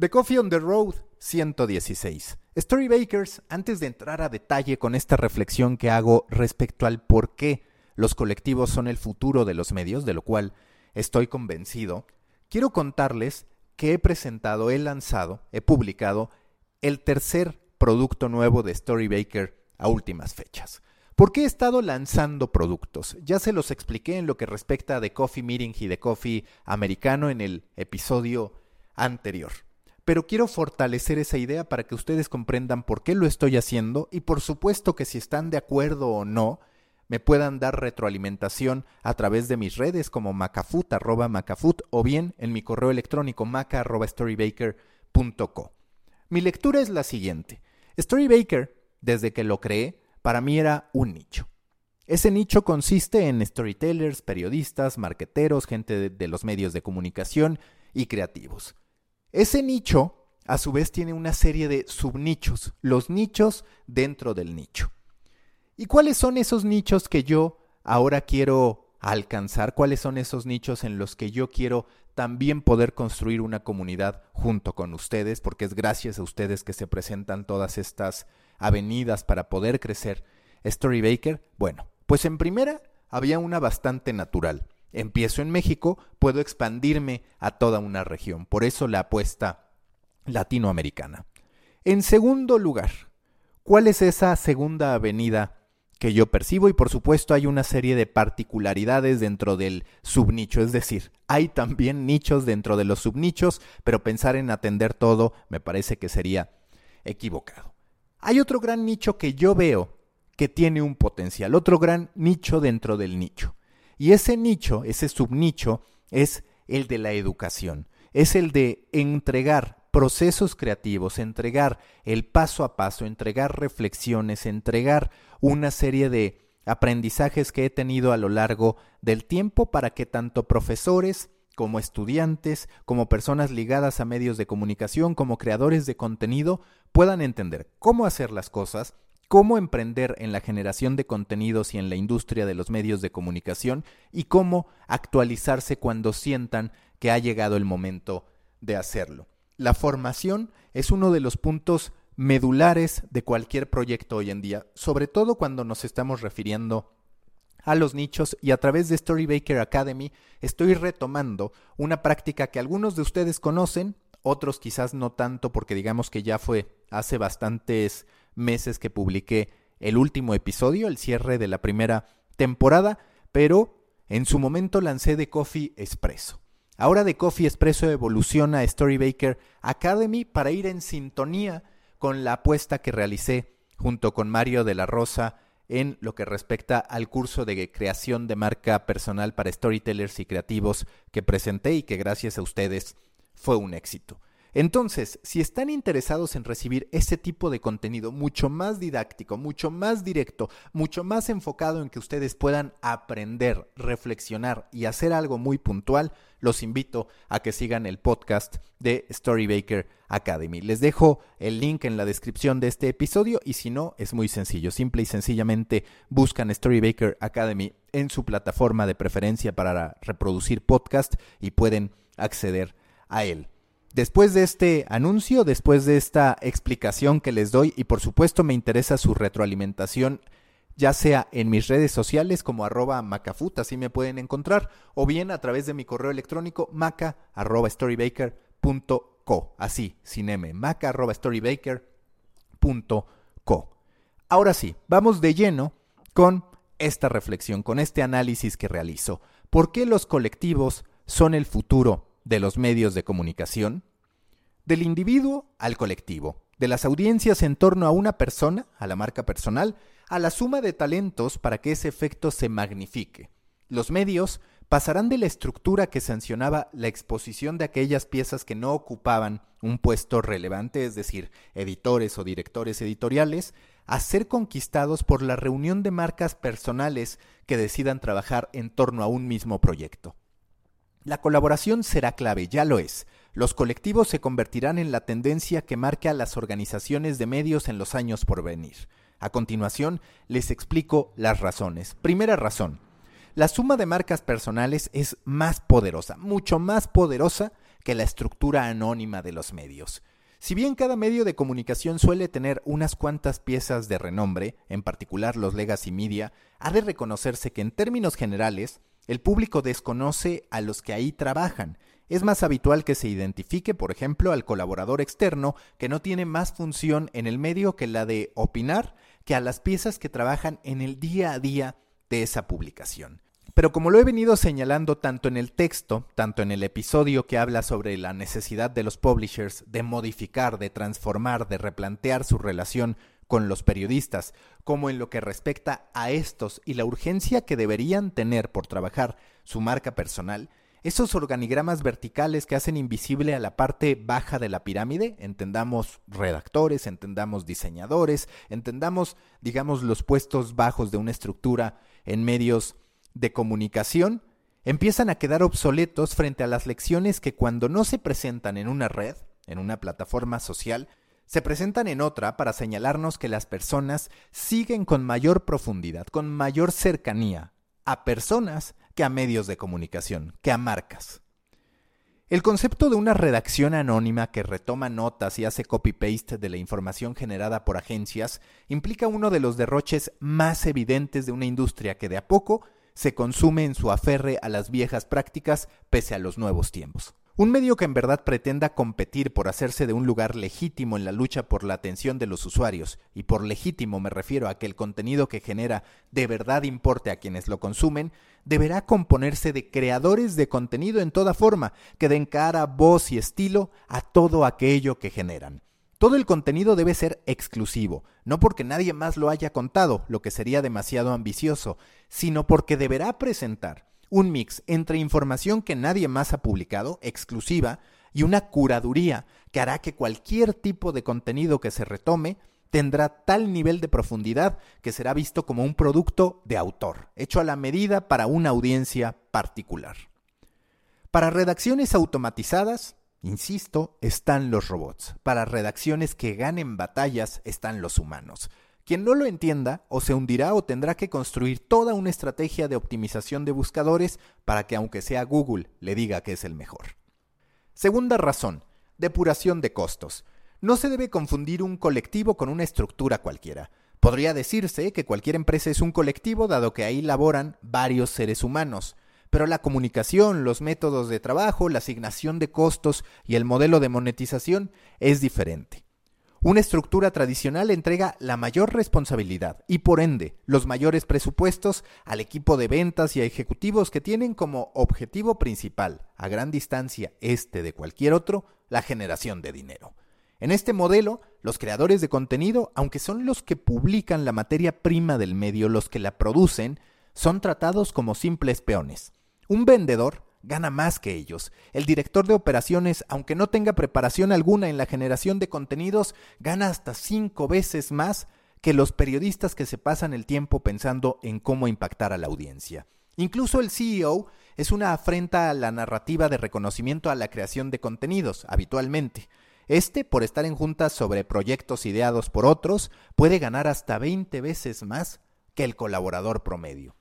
The Coffee on the Road 116. Storybakers, antes de entrar a detalle con esta reflexión que hago respecto al por qué los colectivos son el futuro de los medios, de lo cual estoy convencido, quiero contarles que he presentado, he lanzado, he publicado el tercer producto nuevo de Storybaker a últimas fechas. ¿Por qué he estado lanzando productos? Ya se los expliqué en lo que respecta a The Coffee Meeting y The Coffee americano en el episodio anterior pero quiero fortalecer esa idea para que ustedes comprendan por qué lo estoy haciendo y por supuesto que si están de acuerdo o no, me puedan dar retroalimentación a través de mis redes como macafut, arroba macafut, o bien en mi correo electrónico maca Mi lectura es la siguiente. Storybaker, desde que lo creé, para mí era un nicho. Ese nicho consiste en storytellers, periodistas, marqueteros, gente de los medios de comunicación y creativos. Ese nicho, a su vez, tiene una serie de subnichos, los nichos dentro del nicho. ¿Y cuáles son esos nichos que yo ahora quiero alcanzar? ¿Cuáles son esos nichos en los que yo quiero también poder construir una comunidad junto con ustedes? Porque es gracias a ustedes que se presentan todas estas avenidas para poder crecer Storybaker. Bueno, pues en primera había una bastante natural. Empiezo en México, puedo expandirme a toda una región. Por eso la apuesta latinoamericana. En segundo lugar, ¿cuál es esa segunda avenida que yo percibo? Y por supuesto hay una serie de particularidades dentro del subnicho, es decir, hay también nichos dentro de los subnichos, pero pensar en atender todo me parece que sería equivocado. Hay otro gran nicho que yo veo que tiene un potencial, otro gran nicho dentro del nicho. Y ese nicho, ese subnicho, es el de la educación, es el de entregar procesos creativos, entregar el paso a paso, entregar reflexiones, entregar una serie de aprendizajes que he tenido a lo largo del tiempo para que tanto profesores como estudiantes, como personas ligadas a medios de comunicación, como creadores de contenido, puedan entender cómo hacer las cosas, cómo emprender en la generación de contenidos y en la industria de los medios de comunicación y cómo actualizarse cuando sientan que ha llegado el momento de hacerlo. La formación es uno de los puntos medulares de cualquier proyecto hoy en día, sobre todo cuando nos estamos refiriendo a los nichos y a través de Storybaker Academy estoy retomando una práctica que algunos de ustedes conocen, otros quizás no tanto porque digamos que ya fue hace bastantes meses que publiqué el último episodio, el cierre de la primera temporada, pero en su momento lancé The Coffee Espresso. Ahora The Coffee Espresso evoluciona a Storybaker Academy para ir en sintonía con la apuesta que realicé junto con Mario de la Rosa en lo que respecta al curso de creación de marca personal para storytellers y creativos que presenté y que gracias a ustedes fue un éxito. Entonces, si están interesados en recibir ese tipo de contenido mucho más didáctico, mucho más directo, mucho más enfocado en que ustedes puedan aprender, reflexionar y hacer algo muy puntual, los invito a que sigan el podcast de Storybaker Academy. Les dejo el link en la descripción de este episodio y si no, es muy sencillo. Simple y sencillamente buscan Storybaker Academy en su plataforma de preferencia para reproducir podcast y pueden acceder a él. Después de este anuncio, después de esta explicación que les doy, y por supuesto me interesa su retroalimentación, ya sea en mis redes sociales como arroba macafut, así me pueden encontrar, o bien a través de mi correo electrónico maca arroba storybaker.co, así, sin m, maca. Ahora sí, vamos de lleno con esta reflexión, con este análisis que realizo. ¿Por qué los colectivos son el futuro de los medios de comunicación, del individuo al colectivo, de las audiencias en torno a una persona, a la marca personal, a la suma de talentos para que ese efecto se magnifique. Los medios pasarán de la estructura que sancionaba la exposición de aquellas piezas que no ocupaban un puesto relevante, es decir, editores o directores editoriales, a ser conquistados por la reunión de marcas personales que decidan trabajar en torno a un mismo proyecto. La colaboración será clave, ya lo es. Los colectivos se convertirán en la tendencia que marque a las organizaciones de medios en los años por venir. A continuación, les explico las razones. Primera razón. La suma de marcas personales es más poderosa, mucho más poderosa que la estructura anónima de los medios. Si bien cada medio de comunicación suele tener unas cuantas piezas de renombre, en particular los legacy media, ha de reconocerse que en términos generales, el público desconoce a los que ahí trabajan. Es más habitual que se identifique, por ejemplo, al colaborador externo que no tiene más función en el medio que la de opinar que a las piezas que trabajan en el día a día de esa publicación. Pero como lo he venido señalando tanto en el texto, tanto en el episodio que habla sobre la necesidad de los publishers de modificar, de transformar, de replantear su relación con los periodistas, como en lo que respecta a estos y la urgencia que deberían tener por trabajar su marca personal, esos organigramas verticales que hacen invisible a la parte baja de la pirámide, entendamos redactores, entendamos diseñadores, entendamos, digamos, los puestos bajos de una estructura en medios de comunicación empiezan a quedar obsoletos frente a las lecciones que cuando no se presentan en una red, en una plataforma social, se presentan en otra para señalarnos que las personas siguen con mayor profundidad, con mayor cercanía a personas que a medios de comunicación, que a marcas. El concepto de una redacción anónima que retoma notas y hace copy-paste de la información generada por agencias implica uno de los derroches más evidentes de una industria que de a poco se consume en su aferre a las viejas prácticas pese a los nuevos tiempos. Un medio que en verdad pretenda competir por hacerse de un lugar legítimo en la lucha por la atención de los usuarios, y por legítimo me refiero a que el contenido que genera de verdad importe a quienes lo consumen, deberá componerse de creadores de contenido en toda forma, que den cara, voz y estilo a todo aquello que generan. Todo el contenido debe ser exclusivo, no porque nadie más lo haya contado, lo que sería demasiado ambicioso, sino porque deberá presentar un mix entre información que nadie más ha publicado, exclusiva, y una curaduría que hará que cualquier tipo de contenido que se retome tendrá tal nivel de profundidad que será visto como un producto de autor, hecho a la medida para una audiencia particular. Para redacciones automatizadas, Insisto, están los robots. Para redacciones que ganen batallas están los humanos. Quien no lo entienda o se hundirá o tendrá que construir toda una estrategia de optimización de buscadores para que aunque sea Google le diga que es el mejor. Segunda razón, depuración de costos. No se debe confundir un colectivo con una estructura cualquiera. Podría decirse que cualquier empresa es un colectivo dado que ahí laboran varios seres humanos pero la comunicación, los métodos de trabajo, la asignación de costos y el modelo de monetización es diferente. Una estructura tradicional entrega la mayor responsabilidad y por ende los mayores presupuestos al equipo de ventas y a ejecutivos que tienen como objetivo principal, a gran distancia este de cualquier otro, la generación de dinero. En este modelo, los creadores de contenido, aunque son los que publican la materia prima del medio, los que la producen, son tratados como simples peones. Un vendedor gana más que ellos. El director de operaciones, aunque no tenga preparación alguna en la generación de contenidos, gana hasta cinco veces más que los periodistas que se pasan el tiempo pensando en cómo impactar a la audiencia. Incluso el CEO es una afrenta a la narrativa de reconocimiento a la creación de contenidos, habitualmente. Este, por estar en juntas sobre proyectos ideados por otros, puede ganar hasta 20 veces más que el colaborador promedio.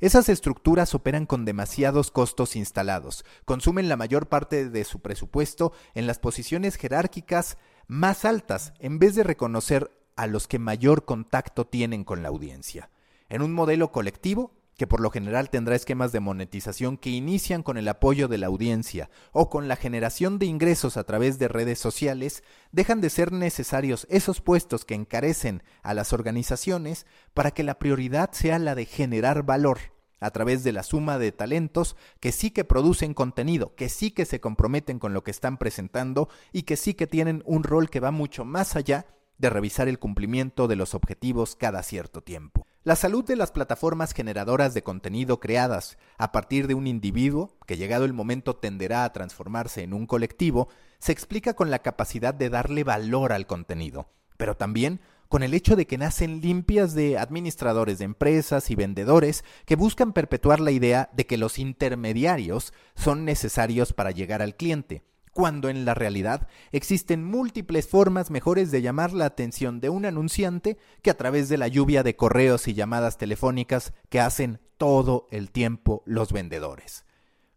Esas estructuras operan con demasiados costos instalados, consumen la mayor parte de su presupuesto en las posiciones jerárquicas más altas, en vez de reconocer a los que mayor contacto tienen con la audiencia. En un modelo colectivo, que por lo general tendrá esquemas de monetización que inician con el apoyo de la audiencia o con la generación de ingresos a través de redes sociales, dejan de ser necesarios esos puestos que encarecen a las organizaciones para que la prioridad sea la de generar valor a través de la suma de talentos que sí que producen contenido, que sí que se comprometen con lo que están presentando y que sí que tienen un rol que va mucho más allá de revisar el cumplimiento de los objetivos cada cierto tiempo. La salud de las plataformas generadoras de contenido creadas a partir de un individuo, que llegado el momento tenderá a transformarse en un colectivo, se explica con la capacidad de darle valor al contenido, pero también con el hecho de que nacen limpias de administradores de empresas y vendedores que buscan perpetuar la idea de que los intermediarios son necesarios para llegar al cliente, cuando en la realidad existen múltiples formas mejores de llamar la atención de un anunciante que a través de la lluvia de correos y llamadas telefónicas que hacen todo el tiempo los vendedores.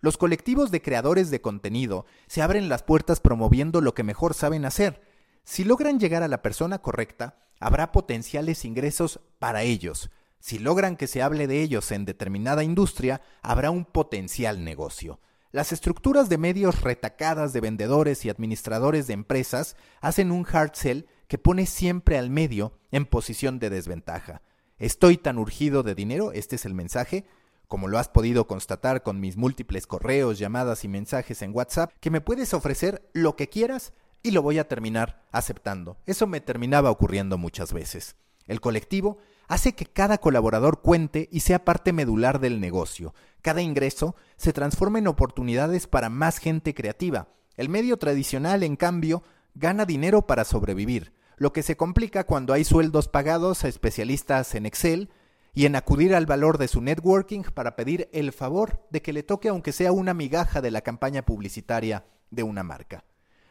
Los colectivos de creadores de contenido se abren las puertas promoviendo lo que mejor saben hacer. Si logran llegar a la persona correcta, habrá potenciales ingresos para ellos. Si logran que se hable de ellos en determinada industria, habrá un potencial negocio. Las estructuras de medios retacadas de vendedores y administradores de empresas hacen un hard sell que pone siempre al medio en posición de desventaja. Estoy tan urgido de dinero, este es el mensaje, como lo has podido constatar con mis múltiples correos, llamadas y mensajes en WhatsApp, que me puedes ofrecer lo que quieras y lo voy a terminar aceptando. Eso me terminaba ocurriendo muchas veces. El colectivo hace que cada colaborador cuente y sea parte medular del negocio. Cada ingreso se transforma en oportunidades para más gente creativa. El medio tradicional, en cambio, gana dinero para sobrevivir, lo que se complica cuando hay sueldos pagados a especialistas en Excel, y en acudir al valor de su networking para pedir el favor de que le toque aunque sea una migaja de la campaña publicitaria de una marca.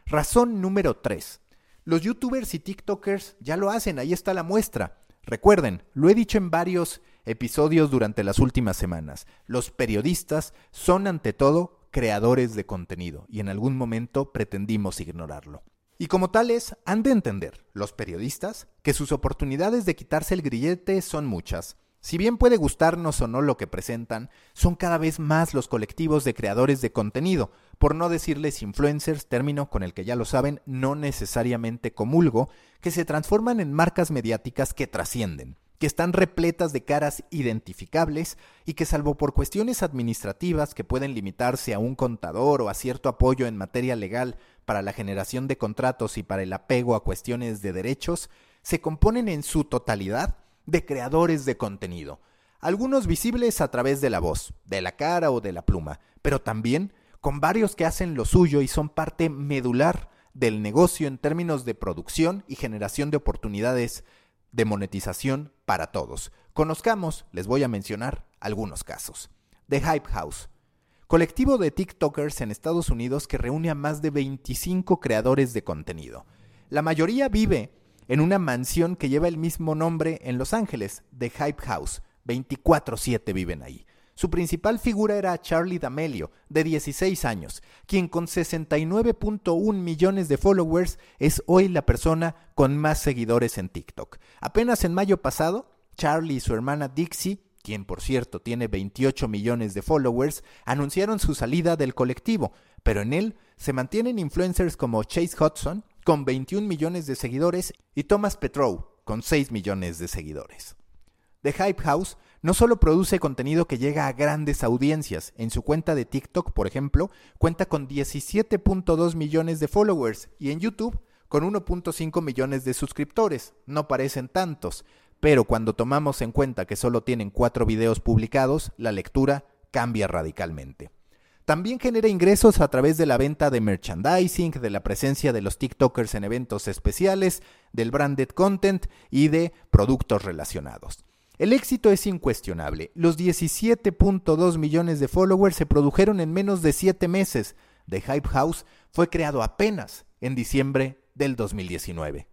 Razón número 3. Los youtubers y tiktokers ya lo hacen, ahí está la muestra. Recuerden, lo he dicho en varios episodios durante las últimas semanas, los periodistas son ante todo creadores de contenido y en algún momento pretendimos ignorarlo. Y como tales, han de entender, los periodistas, que sus oportunidades de quitarse el grillete son muchas, si bien puede gustarnos o no lo que presentan, son cada vez más los colectivos de creadores de contenido, por no decirles influencers, término con el que ya lo saben, no necesariamente comulgo, que se transforman en marcas mediáticas que trascienden, que están repletas de caras identificables y que salvo por cuestiones administrativas que pueden limitarse a un contador o a cierto apoyo en materia legal para la generación de contratos y para el apego a cuestiones de derechos, se componen en su totalidad de creadores de contenido, algunos visibles a través de la voz, de la cara o de la pluma, pero también con varios que hacen lo suyo y son parte medular del negocio en términos de producción y generación de oportunidades de monetización para todos. Conozcamos, les voy a mencionar algunos casos. The Hype House, colectivo de TikTokers en Estados Unidos que reúne a más de 25 creadores de contenido. La mayoría vive en una mansión que lleva el mismo nombre en Los Ángeles, The Hype House. 24-7 viven ahí. Su principal figura era Charlie D'Amelio, de 16 años, quien con 69.1 millones de followers es hoy la persona con más seguidores en TikTok. Apenas en mayo pasado, Charlie y su hermana Dixie, quien por cierto tiene 28 millones de followers, anunciaron su salida del colectivo, pero en él se mantienen influencers como Chase Hudson, con 21 millones de seguidores, y Thomas Petrov, con 6 millones de seguidores. The Hype House no solo produce contenido que llega a grandes audiencias, en su cuenta de TikTok, por ejemplo, cuenta con 17.2 millones de followers y en YouTube con 1.5 millones de suscriptores. No parecen tantos, pero cuando tomamos en cuenta que solo tienen 4 videos publicados, la lectura cambia radicalmente. También genera ingresos a través de la venta de merchandising, de la presencia de los TikTokers en eventos especiales, del branded content y de productos relacionados. El éxito es incuestionable. Los 17.2 millones de followers se produjeron en menos de 7 meses. The Hype House fue creado apenas en diciembre del 2019.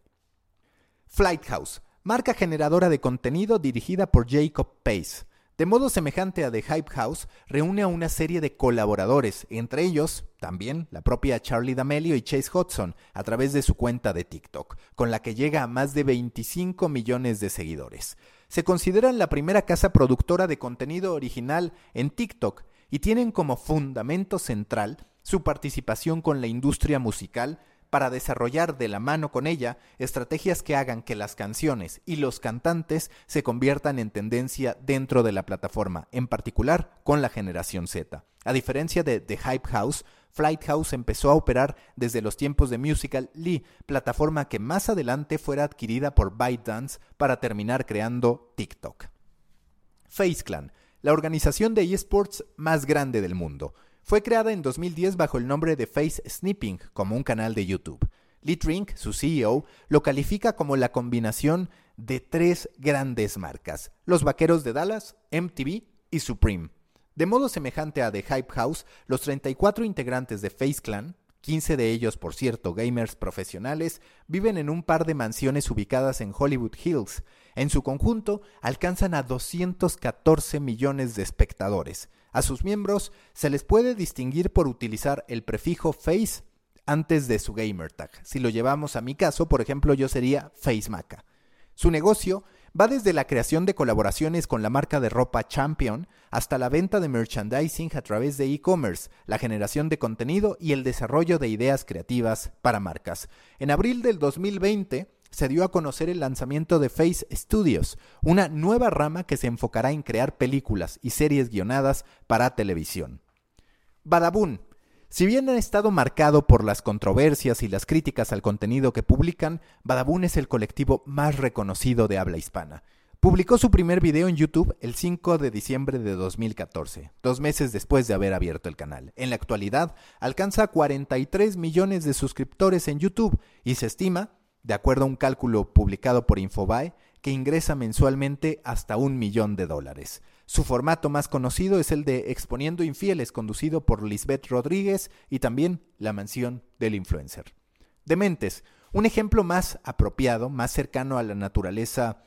Flight House, marca generadora de contenido dirigida por Jacob Pace. De modo semejante a The Hype House, reúne a una serie de colaboradores, entre ellos también la propia Charlie D'Amelio y Chase Hudson, a través de su cuenta de TikTok, con la que llega a más de 25 millones de seguidores. Se consideran la primera casa productora de contenido original en TikTok y tienen como fundamento central su participación con la industria musical para desarrollar de la mano con ella estrategias que hagan que las canciones y los cantantes se conviertan en tendencia dentro de la plataforma, en particular con la generación Z. A diferencia de The Hype House, Flight House empezó a operar desde los tiempos de Musical Lee, plataforma que más adelante fuera adquirida por ByteDance para terminar creando TikTok. Face Clan, la organización de esports más grande del mundo. Fue creada en 2010 bajo el nombre de Face Snipping como un canal de YouTube. Lee Trink, su CEO, lo califica como la combinación de tres grandes marcas, los Vaqueros de Dallas, MTV y Supreme. De modo semejante a The Hype House, los 34 integrantes de Face Clan, 15 de ellos, por cierto, gamers profesionales, viven en un par de mansiones ubicadas en Hollywood Hills. En su conjunto, alcanzan a 214 millones de espectadores. A sus miembros se les puede distinguir por utilizar el prefijo face antes de su gamer tag. Si lo llevamos a mi caso, por ejemplo, yo sería FaceMaca. Su negocio va desde la creación de colaboraciones con la marca de ropa Champion hasta la venta de merchandising a través de e-commerce, la generación de contenido y el desarrollo de ideas creativas para marcas. En abril del 2020 se dio a conocer el lanzamiento de Face Studios, una nueva rama que se enfocará en crear películas y series guionadas para televisión. Badabun si bien ha estado marcado por las controversias y las críticas al contenido que publican, Badabun es el colectivo más reconocido de habla hispana. Publicó su primer video en YouTube el 5 de diciembre de 2014, dos meses después de haber abierto el canal. En la actualidad, alcanza 43 millones de suscriptores en YouTube y se estima, de acuerdo a un cálculo publicado por Infobae, que ingresa mensualmente hasta un millón de dólares. Su formato más conocido es el de Exponiendo Infieles, conducido por Lisbeth Rodríguez y también La Mansión del Influencer. Dementes, un ejemplo más apropiado, más cercano a la naturaleza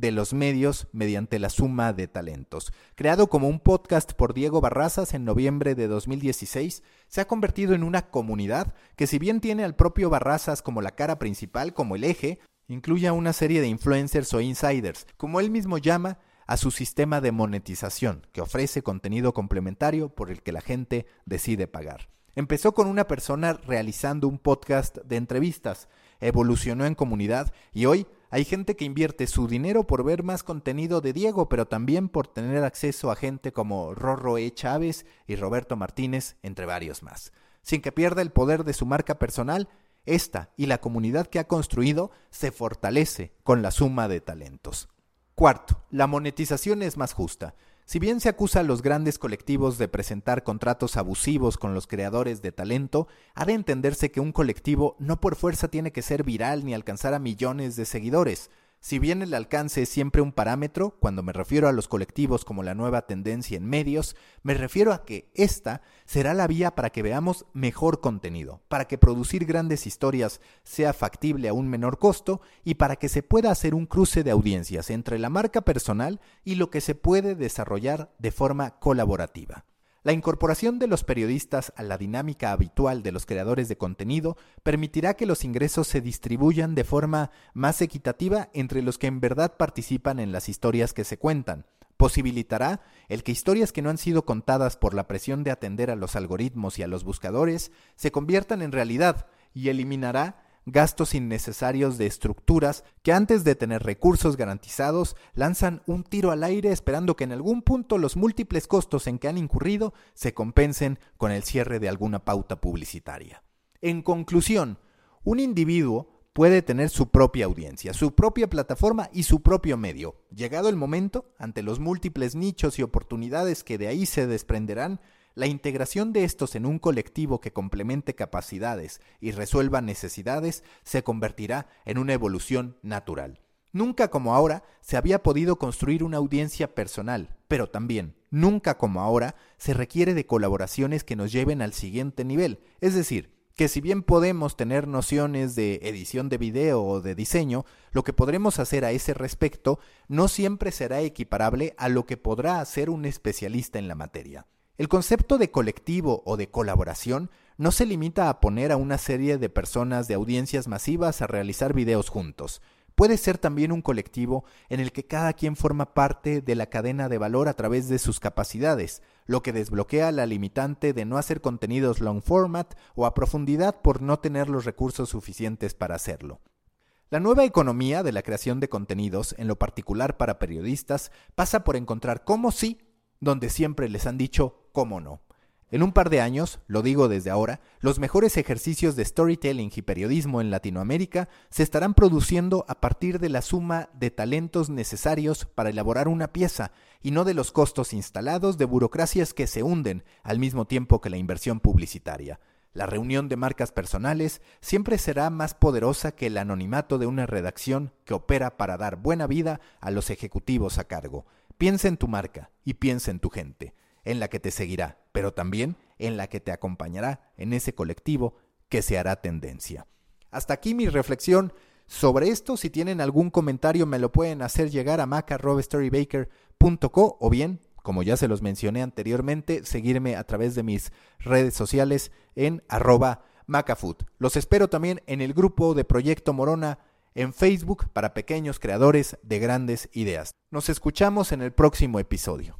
de los medios mediante la suma de talentos. Creado como un podcast por Diego Barrazas en noviembre de 2016, se ha convertido en una comunidad que si bien tiene al propio Barrazas como la cara principal, como el eje, incluye a una serie de influencers o insiders, como él mismo llama, a su sistema de monetización, que ofrece contenido complementario por el que la gente decide pagar. Empezó con una persona realizando un podcast de entrevistas, evolucionó en comunidad y hoy hay gente que invierte su dinero por ver más contenido de Diego, pero también por tener acceso a gente como Rorro E. Chávez y Roberto Martínez, entre varios más. Sin que pierda el poder de su marca personal, esta y la comunidad que ha construido se fortalece con la suma de talentos. Cuarto, la monetización es más justa. Si bien se acusa a los grandes colectivos de presentar contratos abusivos con los creadores de talento, ha de entenderse que un colectivo no por fuerza tiene que ser viral ni alcanzar a millones de seguidores. Si bien el alcance es siempre un parámetro, cuando me refiero a los colectivos como la nueva tendencia en medios, me refiero a que esta será la vía para que veamos mejor contenido, para que producir grandes historias sea factible a un menor costo y para que se pueda hacer un cruce de audiencias entre la marca personal y lo que se puede desarrollar de forma colaborativa. La incorporación de los periodistas a la dinámica habitual de los creadores de contenido permitirá que los ingresos se distribuyan de forma más equitativa entre los que en verdad participan en las historias que se cuentan. Posibilitará el que historias que no han sido contadas por la presión de atender a los algoritmos y a los buscadores se conviertan en realidad y eliminará gastos innecesarios de estructuras que antes de tener recursos garantizados lanzan un tiro al aire esperando que en algún punto los múltiples costos en que han incurrido se compensen con el cierre de alguna pauta publicitaria. En conclusión, un individuo puede tener su propia audiencia, su propia plataforma y su propio medio. Llegado el momento, ante los múltiples nichos y oportunidades que de ahí se desprenderán, la integración de estos en un colectivo que complemente capacidades y resuelva necesidades se convertirá en una evolución natural. Nunca como ahora se había podido construir una audiencia personal, pero también, nunca como ahora, se requiere de colaboraciones que nos lleven al siguiente nivel, es decir, que si bien podemos tener nociones de edición de video o de diseño, lo que podremos hacer a ese respecto no siempre será equiparable a lo que podrá hacer un especialista en la materia. El concepto de colectivo o de colaboración no se limita a poner a una serie de personas de audiencias masivas a realizar videos juntos. Puede ser también un colectivo en el que cada quien forma parte de la cadena de valor a través de sus capacidades, lo que desbloquea la limitante de no hacer contenidos long format o a profundidad por no tener los recursos suficientes para hacerlo. La nueva economía de la creación de contenidos, en lo particular para periodistas, pasa por encontrar cómo sí donde siempre les han dicho cómo no. En un par de años, lo digo desde ahora, los mejores ejercicios de storytelling y periodismo en Latinoamérica se estarán produciendo a partir de la suma de talentos necesarios para elaborar una pieza y no de los costos instalados de burocracias que se hunden al mismo tiempo que la inversión publicitaria. La reunión de marcas personales siempre será más poderosa que el anonimato de una redacción que opera para dar buena vida a los ejecutivos a cargo. Piensa en tu marca y piensa en tu gente, en la que te seguirá, pero también en la que te acompañará en ese colectivo que se hará tendencia. Hasta aquí mi reflexión sobre esto. Si tienen algún comentario me lo pueden hacer llegar a maca.storybaker.co o bien como ya se los mencioné anteriormente, seguirme a través de mis redes sociales en arroba macafood. Los espero también en el grupo de Proyecto Morona en Facebook para pequeños creadores de grandes ideas. Nos escuchamos en el próximo episodio.